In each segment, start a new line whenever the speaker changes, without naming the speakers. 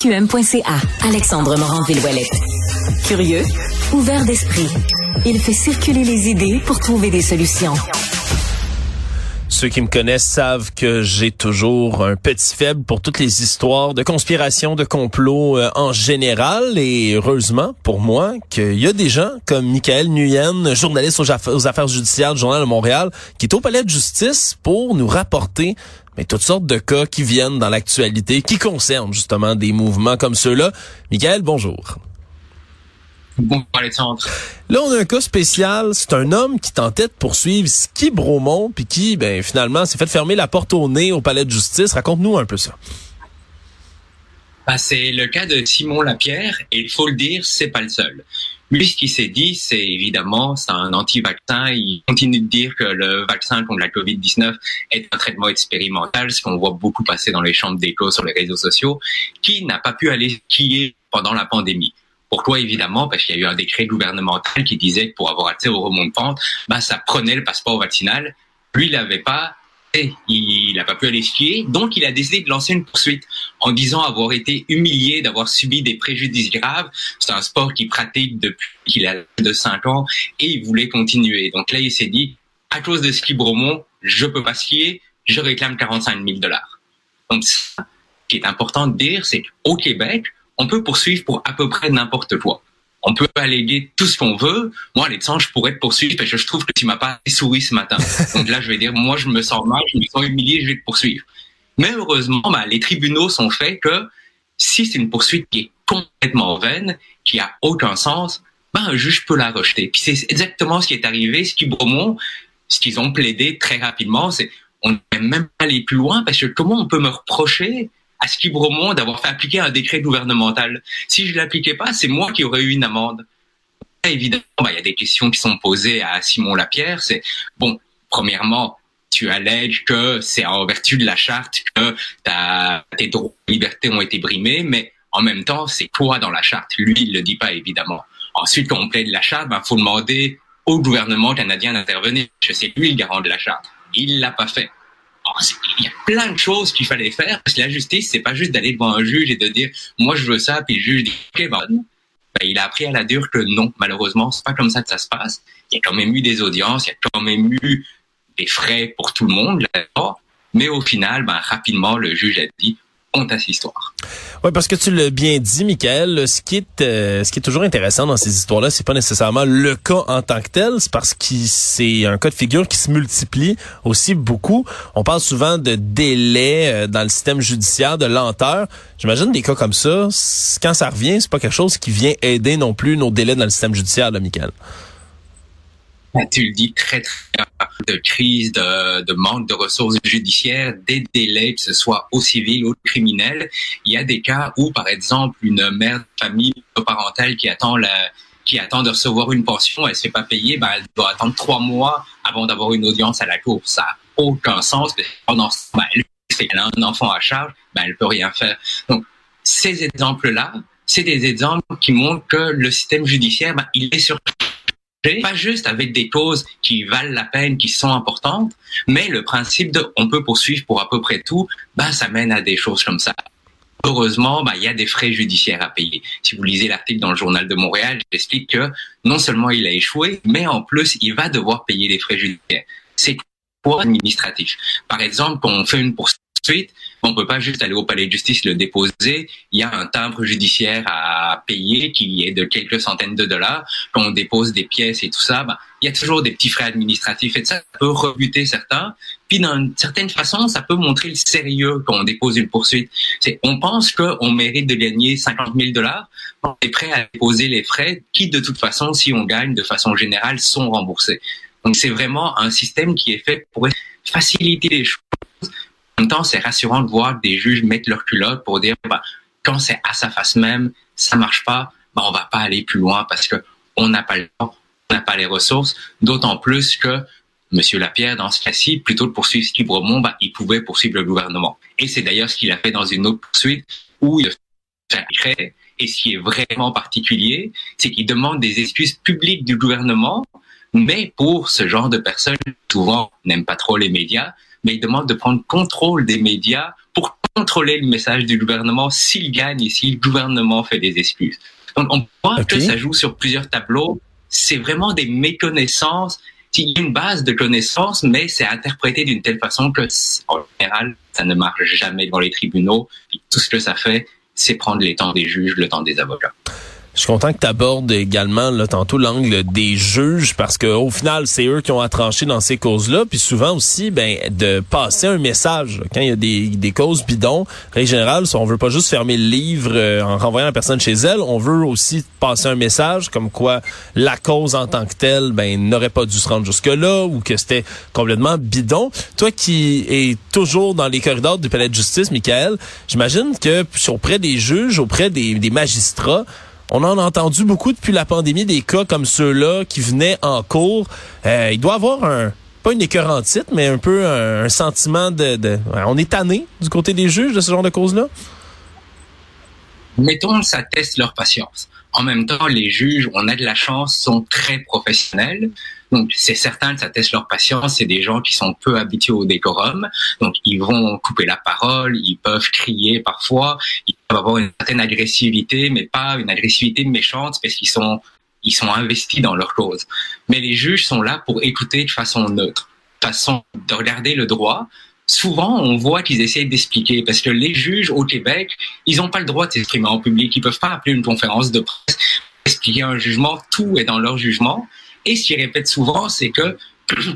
QM.ca, Alexandre Morand-Villouellette. Curieux, ouvert d'esprit, il fait circuler les idées pour trouver des solutions.
Ceux qui me connaissent savent que j'ai toujours un petit faible pour toutes les histoires de conspiration, de complot euh, en général. Et heureusement pour moi qu'il y a des gens comme Michael Nguyen, journaliste aux, affaires judiciaires du Journal de Montréal, qui est au palais de justice pour nous rapporter mais toutes sortes de cas qui viennent dans l'actualité, qui concernent justement des mouvements comme ceux-là. Michael, bonjour.
Bon.
Là, on a un cas spécial. C'est un homme qui tentait de poursuivre Ski Bromont, puis qui, ben, finalement, s'est fait fermer la porte au nez au palais de justice. Raconte-nous un peu ça.
Ben, c'est le cas de Simon Lapierre, et il faut le dire, c'est pas le seul. Lui, ce qu'il s'est dit, c'est évidemment, c'est un anti-vaccin. Il continue de dire que le vaccin contre la COVID-19 est un traitement expérimental, ce qu'on voit beaucoup passer dans les chambres d'écho sur les réseaux sociaux, qui n'a pas pu aller skier pendant la pandémie. Pourquoi évidemment? Parce qu'il y a eu un décret gouvernemental qui disait que pour avoir accès au remont de pente, bah, ça prenait le passeport vaccinal. Lui, il l'avait pas et il n'a pas pu aller skier. Donc, il a décidé de lancer une poursuite en disant avoir été humilié, d'avoir subi des préjudices graves. C'est un sport qu'il pratique depuis qu'il a de 5 ans et il voulait continuer. Donc là, il s'est dit, à cause de ski Bromont, je peux pas skier, je réclame 45 000 dollars. Donc, ce qui est important de dire, c'est qu'au Québec, on peut poursuivre pour à peu près n'importe quoi. On peut alléguer tout ce qu'on veut. Moi, Alexandre, je pourrais te poursuivre parce que je trouve que tu m'as pas souri ce matin. Donc là, je vais dire, moi, je me sens mal, je me sens humilié, je vais te poursuivre. Mais heureusement, bah, les tribunaux sont faits que si c'est une poursuite qui est complètement vaine, qui a aucun sens, ben, un juge peut la rejeter. Puis c'est exactement ce qui est arrivé. Ce qui Bromont, ce qu'ils ont plaidé très rapidement, c'est on ne peut même pas aller plus loin parce que comment on peut me reprocher à Ski Bromont d'avoir fait appliquer un décret gouvernemental. Si je l'appliquais pas, c'est moi qui aurais eu une amende. Évidemment, bah, il y a des questions qui sont posées à Simon Lapierre. C'est bon, premièrement, tu allèges que c'est en vertu de la charte que tes droits et libertés ont été brimés, mais en même temps, c'est quoi dans la charte Lui, il le dit pas évidemment. Ensuite, quand on plaide la charte, il bah, faut demander au gouvernement canadien d'intervenir. Je sais lui le garant de la charte. Il l'a pas fait. Il y a plein de choses qu'il fallait faire parce que la justice, c'est pas juste d'aller devant un juge et de dire moi je veux ça, puis le juge dit ok ben, ben, il a appris à la dure que non, malheureusement, c'est pas comme ça que ça se passe. Il y a quand même eu des audiences, il y a quand même eu des frais pour tout le monde, mais au final, ben, rapidement, le juge a dit cette histoire.
Oui, parce que tu l'as bien dit, Michael, ce qui est euh, ce qui est toujours intéressant dans ces histoires-là, c'est pas nécessairement le cas en tant que tel, c'est parce que c'est un cas de figure qui se multiplie aussi beaucoup. On parle souvent de délai euh, dans le système judiciaire, de lenteur. J'imagine des cas comme ça, quand ça revient, c'est pas quelque chose qui vient aider non plus nos délais dans le système judiciaire, là, Michael.
Ben, tu le dis très très bien, de crise, de, de, manque de ressources judiciaires, des délais, que ce soit au civil ou au criminel. Il y a des cas où, par exemple, une mère de famille parentale qui attend la, qui attend de recevoir une pension, elle se fait pas payer, ben, elle doit attendre trois mois avant d'avoir une audience à la cour. Ça n'a aucun sens. Pendant ben, elle a un enfant à charge, ben, elle peut rien faire. Donc, ces exemples-là, c'est des exemples qui montrent que le système judiciaire, ben, il est sur pas juste avec des causes qui valent la peine, qui sont importantes, mais le principe de on peut poursuivre pour à peu près tout, ben ça mène à des choses comme ça. Heureusement, ben, il y a des frais judiciaires à payer. Si vous lisez l'article dans le journal de Montréal, j'explique que non seulement il a échoué, mais en plus, il va devoir payer des frais judiciaires. C'est quoi administratif? Par exemple, quand on fait une poursuite, On peut pas juste aller au palais de justice le déposer. Il y a un timbre judiciaire à payer qui est de quelques centaines de dollars. Quand on dépose des pièces et tout ça, ben, il y a toujours des petits frais administratifs et ça peut rebuter certains. Puis d'une certaine façon, ça peut montrer le sérieux quand on dépose une poursuite. C'est, on pense qu'on mérite de gagner 50 000 dollars. On est prêt à déposer les frais qui, de toute façon, si on gagne de façon générale, sont remboursés. Donc c'est vraiment un système qui est fait pour faciliter les choses en même temps, c'est rassurant de voir des juges mettent leur culotte pour dire, bah, quand c'est à sa face même, ça marche pas, ben on va pas aller plus loin parce que on n'a pas le temps, on n'a pas les ressources, d'autant plus que Monsieur Lapierre, dans ce cas-ci, plutôt que poursuivre Bromont, ben, il pouvait poursuivre le gouvernement. Et c'est d'ailleurs ce qu'il a fait dans une autre poursuite où il a fait et ce qui est vraiment particulier, c'est qu'il demande des excuses publiques du gouvernement, mais pour ce genre de personnes, souvent n'aiment pas trop les médias, mais il demande de prendre contrôle des médias pour contrôler le message du gouvernement s'il gagne et si le gouvernement fait des excuses. Donc on voit que ça joue sur plusieurs tableaux. C'est vraiment des méconnaissances. Il y a une base de connaissances, mais c'est interprété d'une telle façon que, en général, ça ne marche jamais dans les tribunaux. tout ce que ça fait, c'est prendre les temps des juges, le temps des avocats.
Je suis content que tu abordes également là, tantôt l'angle des juges parce que au final, c'est eux qui ont à trancher dans ces causes-là. Puis souvent aussi, ben, de passer un message. Quand il y a des, des causes bidons, en général, on veut pas juste fermer le livre euh, en renvoyant la personne chez elle, on veut aussi passer un message comme quoi la cause en tant que telle ben, n'aurait pas dû se rendre jusque-là ou que c'était complètement bidon. Toi qui es toujours dans les corridors du palais de justice, Michael, j'imagine que auprès des juges, auprès des, des magistrats, on en a entendu beaucoup depuis la pandémie des cas comme ceux-là qui venaient en cours. Euh, il doit avoir un pas une écœurantite, mais un peu un, sentiment de, on est tanné du côté des juges de ce genre de causes-là?
Mettons, ça teste leur patience. En même temps, les juges, on a de la chance, sont très professionnels. Donc, c'est certain que ça teste leur patience. C'est des gens qui sont peu habitués au décorum. Donc, ils vont couper la parole, ils peuvent crier parfois, peuvent avoir une certaine agressivité, mais pas une agressivité méchante parce qu'ils sont, ils sont investis dans leur cause. Mais les juges sont là pour écouter de façon neutre, façon de regarder le droit. Souvent, on voit qu'ils essayent d'expliquer parce que les juges au Québec, ils n'ont pas le droit de s'exprimer en public. Ils peuvent pas appeler une conférence de presse, expliquer un jugement. Tout est dans leur jugement. Et ce qu'ils répètent souvent, c'est que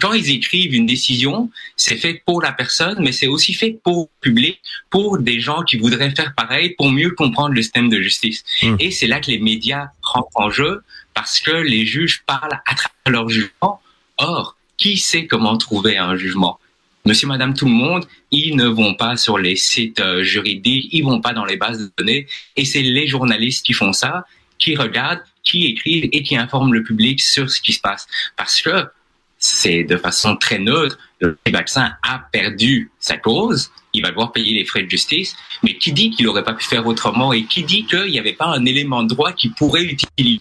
quand ils écrivent une décision, c'est fait pour la personne, mais c'est aussi fait pour le public, pour des gens qui voudraient faire pareil, pour mieux comprendre le système de justice. Hmm. Et c'est là que les médias rentrent en jeu, parce que les juges parlent à travers leur jugement. Or, qui sait comment trouver un jugement? Monsieur, Madame, tout le monde, ils ne vont pas sur les sites euh, juridiques, ils vont pas dans les bases de données, et c'est les journalistes qui font ça, qui regardent, qui écrivent et qui informent le public sur ce qui se passe. Parce que c'est de façon très neutre, le vaccin a perdu sa cause, il va devoir payer les frais de justice, mais qui dit qu'il n'aurait pas pu faire autrement et qui dit qu'il n'y avait pas un élément de droit qui pourrait utiliser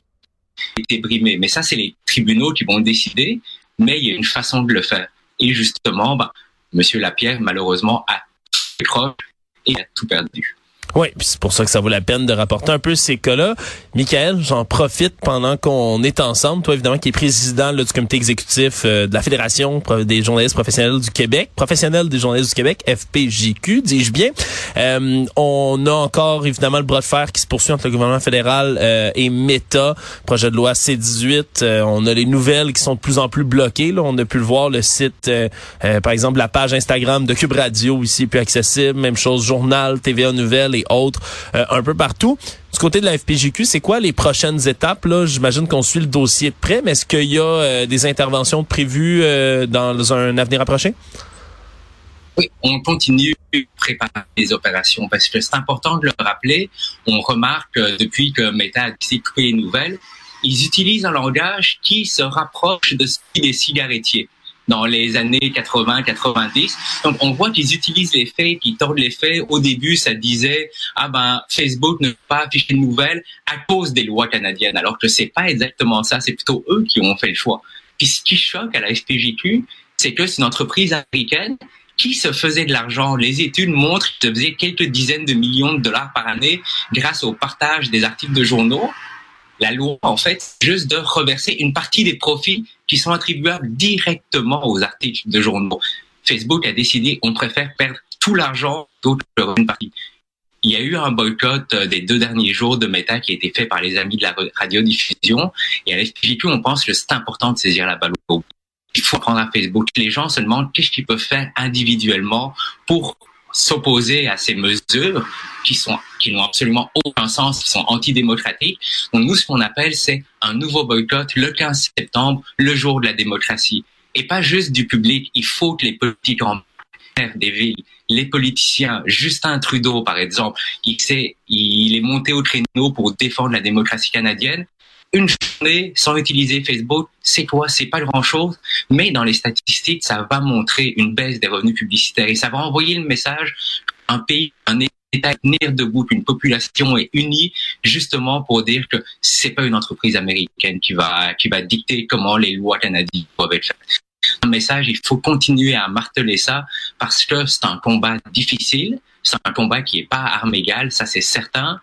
brimé. Mais ça, c'est les tribunaux qui vont décider, mais il y a une façon de le faire. Et justement, bah, Monsieur Lapierre, malheureusement, a tout et a tout perdu.
Oui, c'est pour ça que ça vaut la peine de rapporter un peu ces cas-là. Michael, j'en profite pendant qu'on est ensemble. Toi, évidemment, qui est président du comité exécutif euh, de la Fédération des journalistes professionnels du Québec, professionnels des journalistes du Québec, FPJQ, dis-je bien. Euh, on a encore, évidemment, le bras de fer qui se poursuit entre le gouvernement fédéral euh, et Meta, projet de loi C-18. on a les nouvelles qui sont de plus en plus bloquées. Là. On a pu le voir, le site, par exemple, la page Instagram de Cube Radio, ici, plus accessible. Même chose, journal, TVA Nouvelles autres euh, un peu partout. Du côté de la FPJQ, c'est quoi les prochaines étapes? Là? J'imagine qu'on suit le dossier de près, mais est-ce qu'il y a euh, des interventions prévues euh, dans un avenir approché?
Oui, on continue de préparer les opérations parce que c'est important de le rappeler. On remarque depuis que Meta a décidé les nouvelles, ils utilisent un langage qui se rapproche de celui des cigarettiers dans les années 80-90. Donc on voit qu'ils utilisent les faits, qu'ils tordent les faits. Au début, ça disait ah ben Facebook ne peut pas afficher de nouvelles à cause des lois canadiennes, alors que c'est pas exactement ça. C'est plutôt eux qui ont fait le choix. Puis ce qui choque à la FPJQ, c'est que c'est une entreprise américaine qui se faisait de l'argent. Les études montrent qu'ils se faisaient quelques dizaines de millions de dollars par année grâce au partage des articles de journaux la loi, en fait, juste de reverser une partie des profits qui sont attribuables directement aux articles de journaux. Facebook a décidé, on préfère perdre tout l'argent d'autres une partie. Il y a eu un boycott euh, des deux derniers jours de Meta qui a été fait par les amis de la radiodiffusion. Et à l'FPJQ, on pense que c'est important de saisir la balle au Il faut prendre à Facebook. Les gens se demandent qu'est-ce qu'ils peuvent faire individuellement pour s'opposer à ces mesures qui sont qui n'ont absolument aucun sens, qui sont antidémocratiques. Donc nous, ce qu'on appelle, c'est un nouveau boycott le 15 septembre, le jour de la démocratie. Et pas juste du public. Il faut que les politiques en des villes, les politiciens, Justin Trudeau par exemple, il, sait, il est monté au créneau pour défendre la démocratie canadienne. Une journée sans utiliser Facebook, c'est quoi? C'est pas grand-chose, mais dans les statistiques, ça va montrer une baisse des revenus publicitaires et ça va envoyer le message un pays, un État debout, une population est unie justement pour dire que c'est pas une entreprise américaine qui va qui va dicter comment les lois canadiennes doivent être faites. Un message, il faut continuer à marteler ça parce que c'est un combat difficile, c'est un combat qui est pas arme égale, ça c'est certain,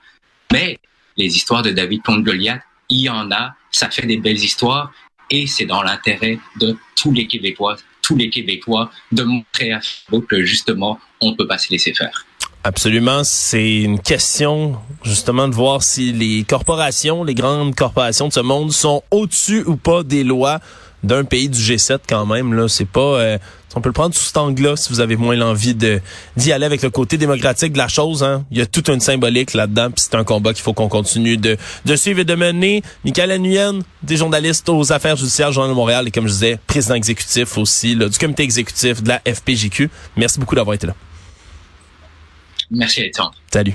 mais les histoires de David contre Goliath, il y en a, ça fait des belles histoires et c'est dans l'intérêt de tous les Québécois, tous les Québécois de montrer à Facebook que justement on peut pas se laisser faire.
Absolument, c'est une question justement de voir si les corporations, les grandes corporations de ce monde sont au-dessus ou pas des lois d'un pays du G7 quand même. Là, c'est pas. Euh, on peut le prendre sous cet angle-là si vous avez moins l'envie de d'y aller avec le côté démocratique de la chose. Hein. Il y a toute une symbolique là-dedans, puis c'est un combat qu'il faut qu'on continue de, de suivre et de mener. Michael Nguyen, des journalistes aux affaires judiciaires, Journal de Montréal, et comme je disais, président exécutif aussi là, du comité exécutif de la FPJQ. Merci beaucoup d'avoir été là.
Merci Alexandre.
Salut.